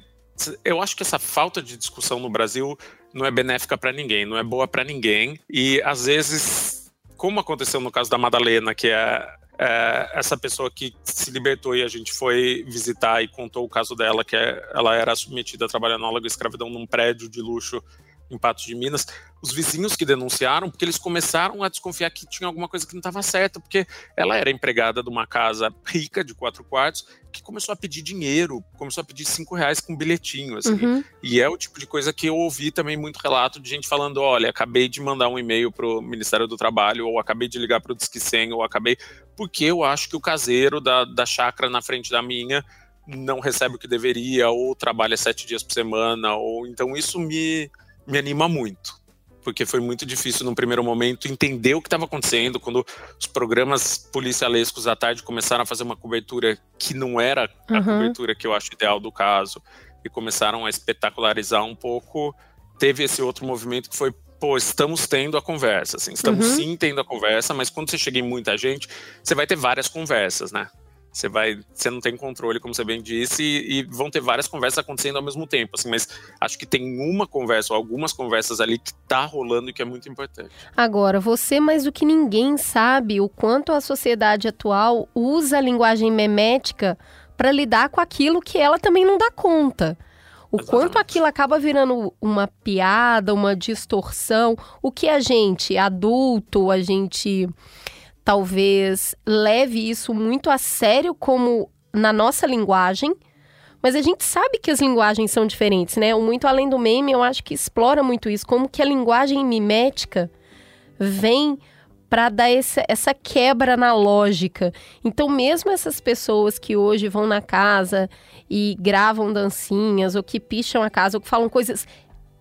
S3: eu acho que essa falta de discussão no Brasil não é benéfica para ninguém, não é boa para ninguém. E às vezes, como aconteceu no caso da Madalena, que é, é, essa pessoa que se libertou e a gente foi visitar e contou o caso dela, que é, ela era submetida a trabalhar na escravidão num prédio de luxo em Patos de Minas, os vizinhos que denunciaram, porque eles começaram a desconfiar que tinha alguma coisa que não estava certa, porque ela era empregada de uma casa rica de quatro quartos que começou a pedir dinheiro, começou a pedir cinco reais com um bilhetinho, assim. Uhum. E é o tipo de coisa que eu ouvi também muito relato de gente falando, olha, acabei de mandar um e-mail pro Ministério do Trabalho, ou acabei de ligar pro Disque 100, ou acabei... Porque eu acho que o caseiro da, da chácara na frente da minha não recebe o que deveria, ou trabalha sete dias por semana, ou... Então isso me me anima muito. Porque foi muito difícil, no primeiro momento, entender o que estava acontecendo. Quando os programas policialescos à tarde começaram a fazer uma cobertura que não era a uhum. cobertura que eu acho ideal do caso, e começaram a espetacularizar um pouco, teve esse outro movimento que foi pô, estamos tendo a conversa, assim, estamos uhum. sim tendo a conversa, mas quando você chega em muita gente, você vai ter várias conversas, né? Você vai, você não tem controle, como você bem disse, e, e, vão ter várias conversas acontecendo ao mesmo tempo, assim, mas acho que tem uma conversa ou algumas conversas ali que tá rolando e que é muito importante.
S1: Agora, você mais do que ninguém sabe o quanto a sociedade atual usa a linguagem memética para lidar com aquilo que ela também não dá conta. O Exatamente. quanto aquilo acaba virando uma piada, uma distorção, o que a gente, adulto, a gente talvez leve isso muito a sério como na nossa linguagem, mas a gente sabe que as linguagens são diferentes, né? O Muito Além do Meme, eu acho que explora muito isso, como que a linguagem mimética vem para dar essa, essa quebra na lógica. Então, mesmo essas pessoas que hoje vão na casa e gravam dancinhas, ou que picham a casa, ou que falam coisas,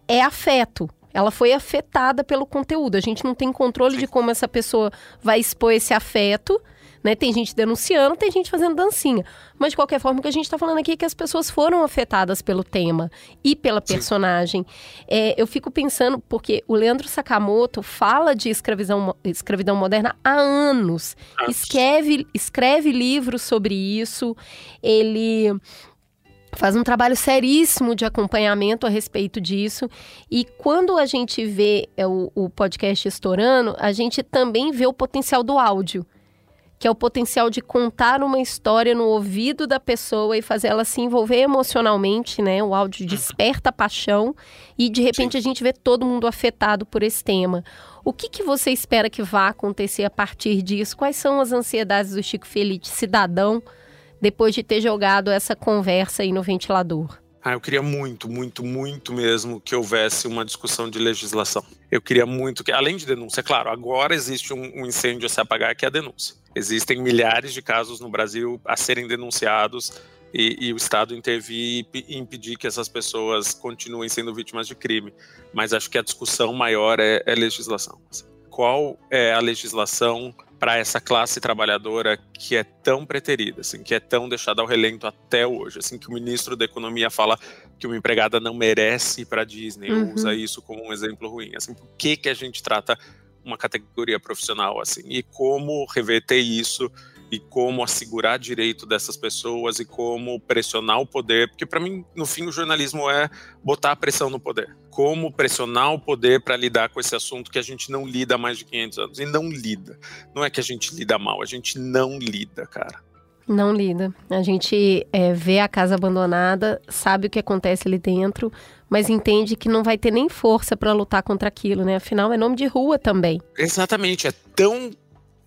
S1: é afeto ela foi afetada pelo conteúdo. A gente não tem controle de como essa pessoa vai expor esse afeto. Né? Tem gente denunciando, tem gente fazendo dancinha. Mas, de qualquer forma, o que a gente está falando aqui é que as pessoas foram afetadas pelo tema e pela personagem. É, eu fico pensando, porque o Leandro Sakamoto fala de escravidão, escravidão moderna há anos. Escreve, escreve livros sobre isso. Ele faz um trabalho seríssimo de acompanhamento a respeito disso. E quando a gente vê é, o, o podcast estourando, a gente também vê o potencial do áudio que é o potencial de contar uma história no ouvido da pessoa e fazer ela se envolver emocionalmente, né? O áudio desperta paixão e de repente a gente vê todo mundo afetado por esse tema. O que, que você espera que vá acontecer a partir disso? Quais são as ansiedades do Chico Feliz, cidadão, depois de ter jogado essa conversa aí no ventilador?
S3: Ah, eu queria muito, muito, muito mesmo que houvesse uma discussão de legislação. Eu queria muito que, além de denúncia, claro, agora existe um, um incêndio a se apagar que é a denúncia. Existem milhares de casos no Brasil a serem denunciados e, e, o Estado intervir e impedir que essas pessoas continuem sendo vítimas de crime. Mas acho que a discussão maior é, é legislação. Qual é a legislação para essa classe trabalhadora que é tão preterida, assim, que é tão deixada ao relento até hoje, assim, que o ministro da Economia fala que uma empregada não merece ir para Disney, uhum. usa isso como um exemplo ruim, assim, por que que a gente trata uma categoria profissional assim e como reverter isso e como assegurar direito dessas pessoas e como pressionar o poder, porque para mim, no fim, o jornalismo é botar a pressão no poder. Como pressionar o poder para lidar com esse assunto que a gente não lida há mais de 500 anos. E não lida. Não é que a gente lida mal, a gente não lida, cara.
S1: Não lida. A gente é, vê a casa abandonada, sabe o que acontece ali dentro, mas entende que não vai ter nem força para lutar contra aquilo, né? Afinal, é nome de rua também.
S3: Exatamente. É tão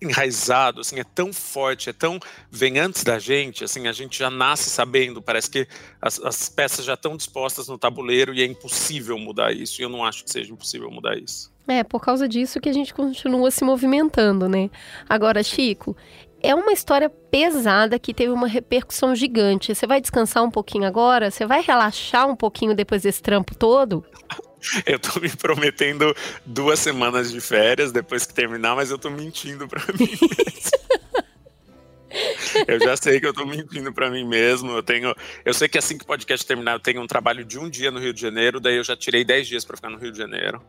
S3: enraizado, assim, é tão forte, é tão vem antes da gente, assim, a gente já nasce sabendo, parece que as, as, peças já estão dispostas no tabuleiro e é impossível mudar isso. E eu não acho que seja impossível mudar isso.
S1: É, por causa disso que a gente continua se movimentando, né? Agora, Chico, é uma história pesada que teve uma repercussão gigante. Você vai descansar um pouquinho agora? Você vai relaxar um pouquinho depois desse trampo todo? [LAUGHS]
S3: Eu tô me prometendo duas semanas de férias depois que terminar, mas eu tô mentindo pra mim [LAUGHS] mesmo. eu já sei que eu tô mentindo para mim mesmo. Eu tenho, eu sei que assim que o podcast terminar, eu tenho um trabalho de um dia no Rio de Janeiro, daí eu já tirei 10 dias para ficar no Rio de Janeiro.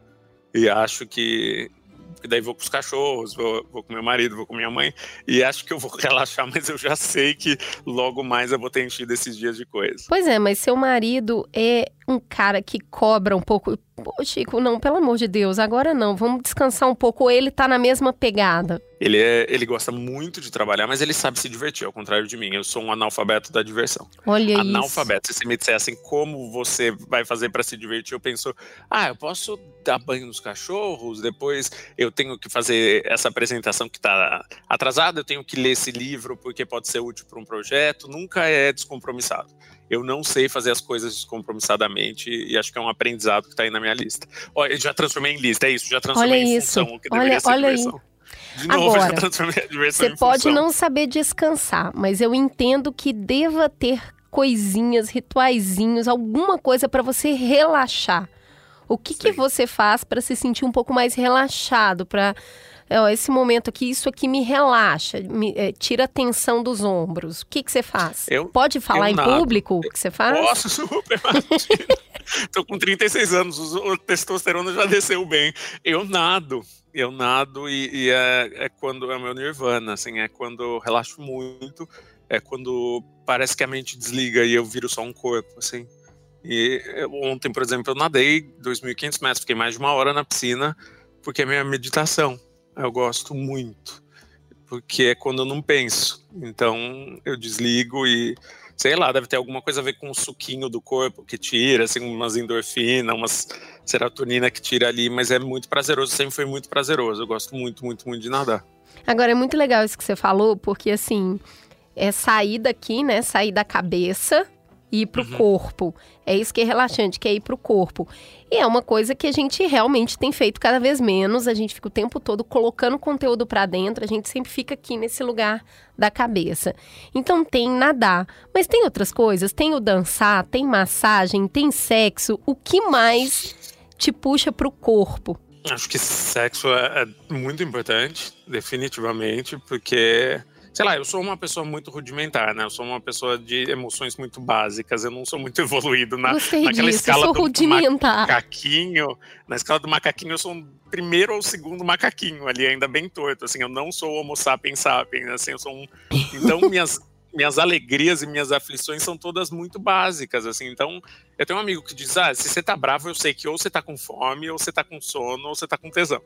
S3: E acho que porque daí vou com os cachorros, vou, vou com meu marido, vou com minha mãe, e acho que eu vou [LAUGHS] relaxar, mas eu já sei que logo mais eu vou ter enchido esses dias de coisa.
S1: Pois é, mas seu marido é um cara que cobra um pouco. Pô, Chico, não, pelo amor de Deus, agora não, vamos descansar um pouco. Ou ele tá na mesma pegada?
S3: Ele, é, ele gosta muito de trabalhar, mas ele sabe se divertir, ao contrário de mim. Eu sou um analfabeto da diversão.
S1: Olha
S3: analfabeto.
S1: Se
S3: você me dissessem como você vai fazer para se divertir, eu penso, ah, eu posso dar banho nos cachorros, depois eu tenho que fazer essa apresentação que tá atrasada, eu tenho que ler esse livro porque pode ser útil para um projeto. Nunca é descompromissado eu não sei fazer as coisas descompromissadamente e acho que é um aprendizado que está aí na minha lista. Olha, eu já transformei em lista, é isso, já transformei
S1: olha
S3: em
S1: isso.
S3: função, o que deveria olha, ser olha diversão. Aí. De novo,
S1: Agora, Você pode não saber descansar, mas eu entendo que deva ter coisinhas, rituaizinhos, alguma coisa para você relaxar. O que, que você faz para se sentir um pouco mais relaxado, para esse momento aqui, isso aqui me relaxa, me, é, tira a tensão dos ombros. O que, que você faz?
S3: Eu,
S1: Pode falar em nado. público o que você faz?
S3: Posso, [LAUGHS] super. Tô com 36 anos, o testosterona já desceu bem. Eu nado, eu nado e, e é, é, quando é o meu nirvana, assim, é quando eu relaxo muito, é quando parece que a mente desliga e eu viro só um corpo, assim. E ontem, por exemplo, eu nadei 2.500 metros, fiquei mais de uma hora na piscina, porque é minha meditação eu gosto muito, porque é quando eu não penso. Então eu desligo e sei lá, deve ter alguma coisa a ver com o suquinho do corpo que tira, assim, umas endorfina, umas serotonina que tira ali, mas é muito prazeroso, sempre foi muito prazeroso. Eu gosto muito, muito, muito de nadar.
S1: Agora é muito legal isso que você falou, porque assim, é sair daqui, né? Sair da cabeça ir para o uhum. corpo. É isso que é relaxante, que é ir para o corpo. E é uma coisa que a gente realmente tem feito cada vez menos. A gente fica o tempo todo colocando conteúdo para dentro. A gente sempre fica aqui nesse lugar da cabeça. Então tem nadar, mas tem outras coisas. Tem o dançar, tem massagem, tem sexo. O que mais te puxa para o corpo?
S3: Acho que sexo é, é muito importante, definitivamente, porque sei lá, eu sou uma pessoa muito rudimentar, né? Eu sou uma pessoa de emoções muito básicas, eu não sou muito [LAUGHS] evoluído na,
S1: Gostei
S3: naquela
S1: disso,
S3: escala
S1: eu sou
S3: do macaquinho. Na escala do macaquinho, eu sou um primeiro ou segundo macaquinho ali, ainda bem torto, assim, eu não sou homo sapiens sapiens, assim, eu sou um... [LAUGHS] Então, minhas minhas alegrias e minhas aflições são todas muito básicas, assim. Então, eu tenho um amigo que diz: ah, se você tá bravo, eu sei que ou você tá com fome, ou você tá com sono, ou você tá com tesão.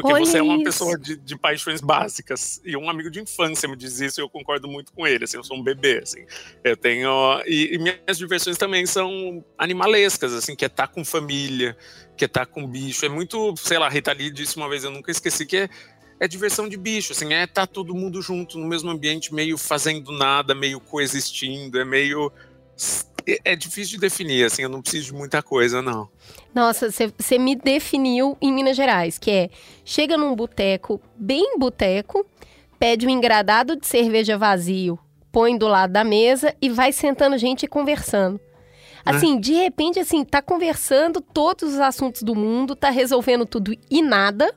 S3: Porque
S1: Olha
S3: você é uma
S1: isso.
S3: pessoa de, de paixões básicas. E um amigo de infância me diz isso e eu concordo muito com ele. Assim, eu sou um bebê, assim. Eu tenho. E, e minhas diversões também são animalescas, assim, que é estar com família, que é estar com bicho. É muito, sei lá, Rita Lee disse uma vez, eu nunca esqueci, que é, é diversão de bicho, assim, é estar todo mundo junto no mesmo ambiente, meio fazendo nada, meio coexistindo, é meio. É, é difícil de definir, assim, eu não preciso de muita coisa, não.
S1: Nossa, você me definiu em Minas Gerais, que é chega num boteco, bem boteco, pede um engradado de cerveja vazio, põe do lado da mesa e vai sentando gente e conversando. Assim, de repente, assim, tá conversando todos os assuntos do mundo, tá resolvendo tudo e nada,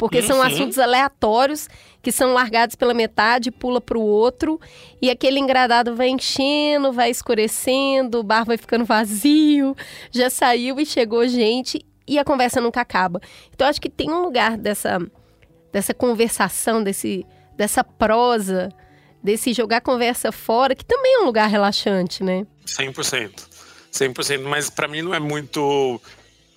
S1: porque são
S3: Uhum.
S1: assuntos aleatórios que são largados pela metade, pula pro outro, e aquele engradado vai enchendo, vai escurecendo, o bar vai ficando vazio, já saiu e chegou gente e a conversa nunca acaba. Então acho que tem um lugar dessa dessa conversação, desse dessa prosa, desse jogar conversa fora, que também é um lugar relaxante, né?
S3: 100%. 100%, mas pra mim não é muito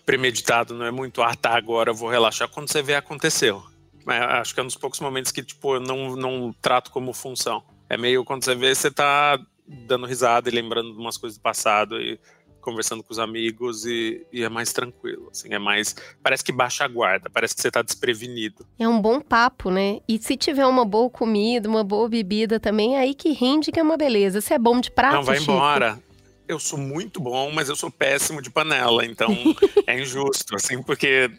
S3: premeditado, não é muito, ah, tá, agora eu vou relaxar quando você vê aconteceu. Mas acho que é um dos poucos momentos que, tipo, eu não, não trato como função. É meio quando você vê, você tá dando risada e lembrando de umas coisas do passado e conversando com os amigos e, e é mais tranquilo, assim, é mais, parece que baixa a guarda, parece que você tá desprevenido.
S1: É um bom papo, né? E se tiver uma boa comida, uma boa bebida também, é aí que rende que é uma beleza. Você é bom de prato,
S3: Não, vai
S1: Chico?
S3: embora. Eu sou muito bom, mas eu sou péssimo de panela, então [LAUGHS] é injusto, assim, porque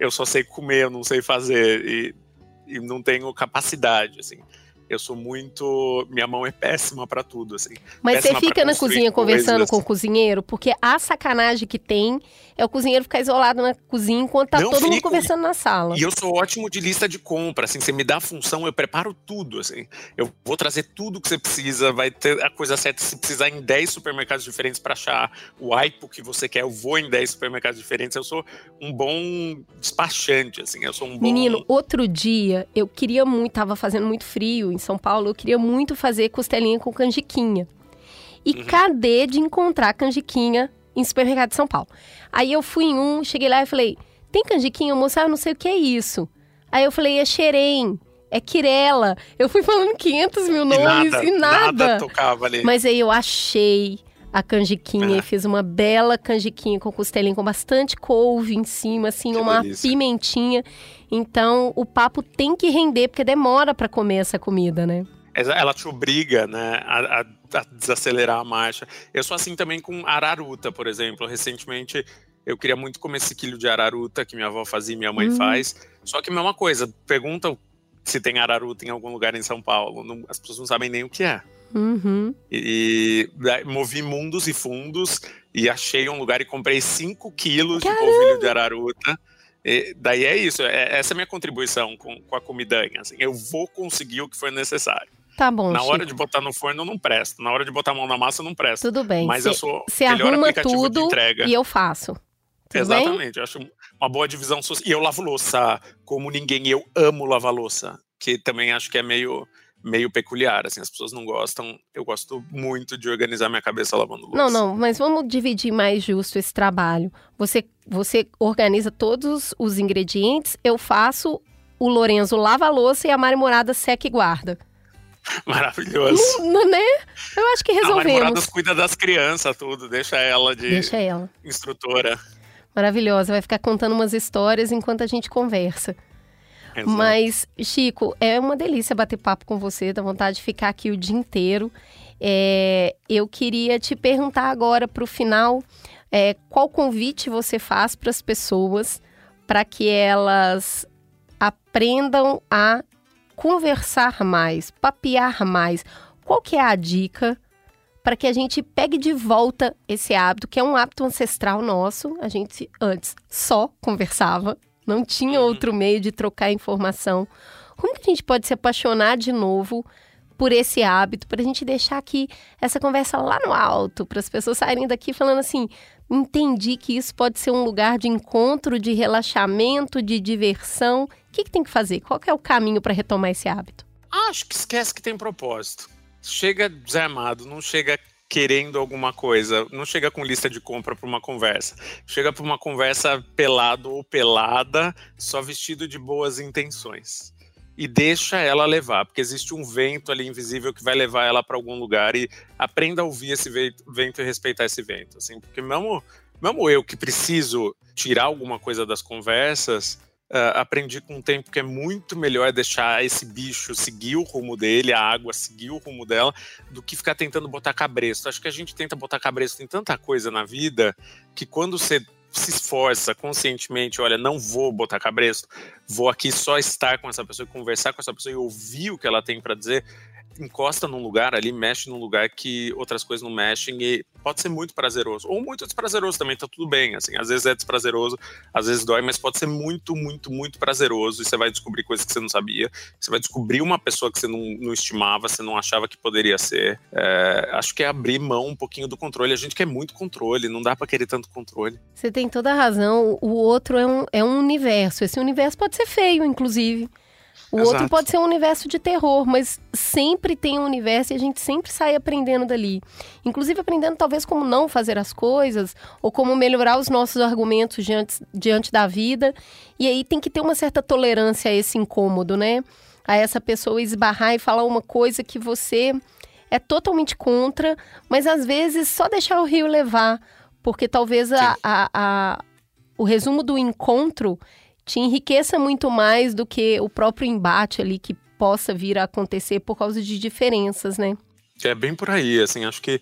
S3: eu só sei comer, eu não sei fazer e, e não tenho capacidade, assim. Eu sou muito. Minha mão é péssima pra tudo, assim.
S1: Mas você
S3: péssima
S1: fica na cozinha conversando
S3: coisas.
S1: com o cozinheiro, porque a sacanagem que tem é o cozinheiro ficar isolado na cozinha enquanto tá
S3: Não
S1: todo mundo
S3: fico.
S1: conversando na sala.
S3: E eu sou ótimo de lista de compra, assim, você me dá a função, eu preparo tudo, assim. Eu vou trazer tudo que você precisa, vai ter a coisa certa, se precisar em 10 supermercados diferentes para achar o aipo que você quer, eu vou em 10 supermercados diferentes. Eu sou um bom despachante, assim, eu sou um bom...
S1: Menino, outro dia eu queria muito, tava fazendo muito frio em São Paulo, eu queria muito fazer costelinha com canjiquinha. E
S3: Uhum.
S1: cadê de encontrar canjiquinha em supermercado de São Paulo? Aí eu fui em um, cheguei lá e falei: tem canjiquinha, moça? Ah, eu não sei o que é isso. Aí eu falei: é xerém, é quirela. Eu fui falando 500 mil
S3: E
S1: nomes
S3: nada,
S1: e nada.
S3: nada tocava ali.
S1: Mas aí eu achei a canjiquinha e fiz uma bela canjiquinha com costelinha com bastante couve em cima, assim,
S3: Que
S1: uma
S3: delícia.
S1: pimentinha. Então, o papo tem que render, porque demora pra comer essa comida, né?
S3: Ela te obriga, né, a, a- a desacelerar a marcha. Eu sou assim também com araruta, por exemplo. Recentemente eu queria muito comer esse quilo de araruta que minha avó fazia e minha mãe
S1: Hum.
S3: faz. Só que a mesma coisa, pergunta se tem araruta em algum lugar em São Paulo. Não- as pessoas não sabem nem o que é.
S1: Uhum.
S3: E, daí movi mundos e fundos e achei um lugar e comprei 5 quilos de
S1: Caramba!
S3: polvilho de araruta. E daí é isso, é- essa é a minha contribuição com, com a comidanha. Assim, eu vou conseguir o que for necessário.
S1: Tá bom,
S3: Na hora
S1: Chico.
S3: de botar no forno eu não presto. Na hora de botar a mão na massa eu não presto.
S1: Tudo bem.
S3: Mas
S1: Cê-
S3: eu sou o melhor
S1: arruma
S3: aplicativo de
S1: tudo
S3: entrega.
S1: e eu faço. Tudo bem?
S3: Exatamente. Eu acho uma boa divisão social. E eu lavo louça como ninguém. Eu amo lavar louça. Que também acho que é meio, meio peculiar. Assim, as pessoas não gostam. Eu gosto muito de organizar minha cabeça lavando louça.
S1: Não, não, mas vamos dividir mais justo esse trabalho. Você, você organiza todos os ingredientes, eu faço, o Lorenzo lava a louça e a Mari Morada seca e guarda. [LAUGHS]
S3: Maravilhoso.
S1: Não, né? Eu acho que
S3: A Mari
S1: resolvemos.
S3: Moradas cuida das crianças, tudo. Deixa ela de
S1: Deixa ela.
S3: instrutora.
S1: Maravilhosa. Vai ficar contando umas histórias enquanto a gente conversa. Mas, Chico, é uma delícia bater papo com você, dá vontade de ficar aqui o dia inteiro. É, eu queria te perguntar agora para o final é, qual convite você faz para as pessoas para que elas aprendam a conversar mais, papear mais. Qual que é a dica para que a gente pegue de volta esse hábito, que é um hábito ancestral nosso? A gente antes só conversava, não tinha
S3: Uhum.
S1: outro meio de trocar informação. Como que a gente pode se apaixonar de novo por esse hábito, para a gente deixar aqui essa conversa lá no alto, para as pessoas saírem daqui falando assim: entendi que isso pode ser um lugar de encontro, de relaxamento, de diversão. O que, que tem que fazer? Qual que é o caminho para retomar esse hábito?
S3: Acho que esquece que tem propósito. chega desarmado, não chega querendo alguma coisa, não chega com lista de compra para uma conversa, chega para uma conversa pelado ou pelada, só vestido de boas intenções. E deixa ela levar, porque existe um vento ali invisível que vai levar ela para algum lugar e aprenda a ouvir esse vento e respeitar esse vento, assim, porque mesmo mesmo eu que preciso tirar alguma coisa das conversas, Uh, aprendi com o tempo que é muito melhor deixar esse bicho seguir o rumo dele, a água seguir o rumo dela, do que ficar tentando botar cabresto. Acho que a gente tenta botar cabresto em tanta coisa na vida que quando você se esforça conscientemente, olha, não vou botar cabresto, vou aqui só estar com essa pessoa, conversar com essa pessoa e ouvir o que ela tem para dizer, encosta num lugar ali, mexe num lugar que outras coisas não mexem e pode ser muito prazeroso. Ou muito desprazeroso também, tá tudo bem. Assim, às vezes é desprazeroso, às vezes dói, mas pode ser muito, muito, muito prazeroso e você vai descobrir coisas que você não sabia. Você vai descobrir uma pessoa que você não, não estimava, você não achava que poderia ser. É, acho que é abrir mão um pouquinho do controle. A gente quer muito controle, não dá para querer tanto controle.
S1: Você tem toda a razão. O outro é um, é um universo. Esse universo pode ser feio, inclusive. O Exato. outro pode ser um universo de terror, mas sempre tem um universo e a gente sempre sai aprendendo dali. Inclusive aprendendo talvez como não fazer as coisas ou como melhorar os nossos argumentos diante, diante da vida. E aí tem que ter uma certa tolerância a esse incômodo, né? A essa pessoa esbarrar e falar uma coisa que você é totalmente contra, mas às vezes só deixar o rio levar, porque talvez a, a, a, o resumo do encontro te enriqueça muito mais do que o próprio embate ali que possa vir a acontecer por causa de diferenças, né?
S3: É bem por aí, assim, acho que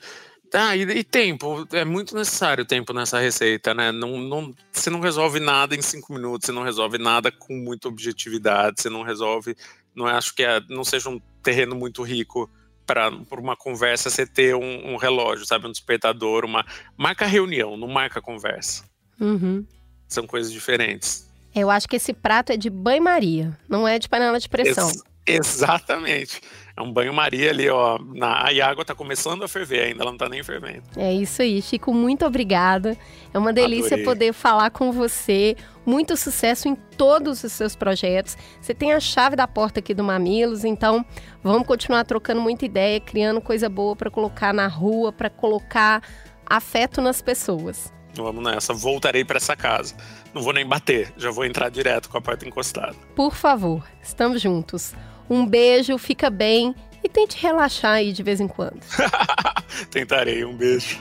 S3: ah, e, e, tempo, é muito necessário tempo nessa receita, né? Não, não, você não resolve nada em cinco minutos, você não resolve nada com muita objetividade, você não resolve. Não acho que é, não seja um terreno muito rico para uma conversa você ter um, um, relógio, sabe? Um despertador, uma. Marca reunião, não marca conversa.
S1: Uhum.
S3: São coisas diferentes.
S1: Eu acho que esse prato é de banho-maria, não é de panela de pressão.
S3: Ex exatamente. É um banho-maria ali, ó. Na, a água tá começando a ferver ainda, ela não tá nem fervendo.
S1: É isso aí, Chico, muito obrigada. É uma delícia Adorei. poder falar com você. Muito sucesso em todos os seus projetos. Você tem a chave da porta aqui do Mamilos, então vamos continuar trocando muita ideia, criando coisa boa para colocar na rua, para colocar afeto nas pessoas.
S3: Vamos nessa, voltarei para essa casa. Não vou nem bater, já vou entrar direto com a porta encostada.
S1: Por favor, estamos juntos. Um beijo, fica bem e tente relaxar aí de vez em quando. [LAUGHS]
S3: Tentarei, um beijo.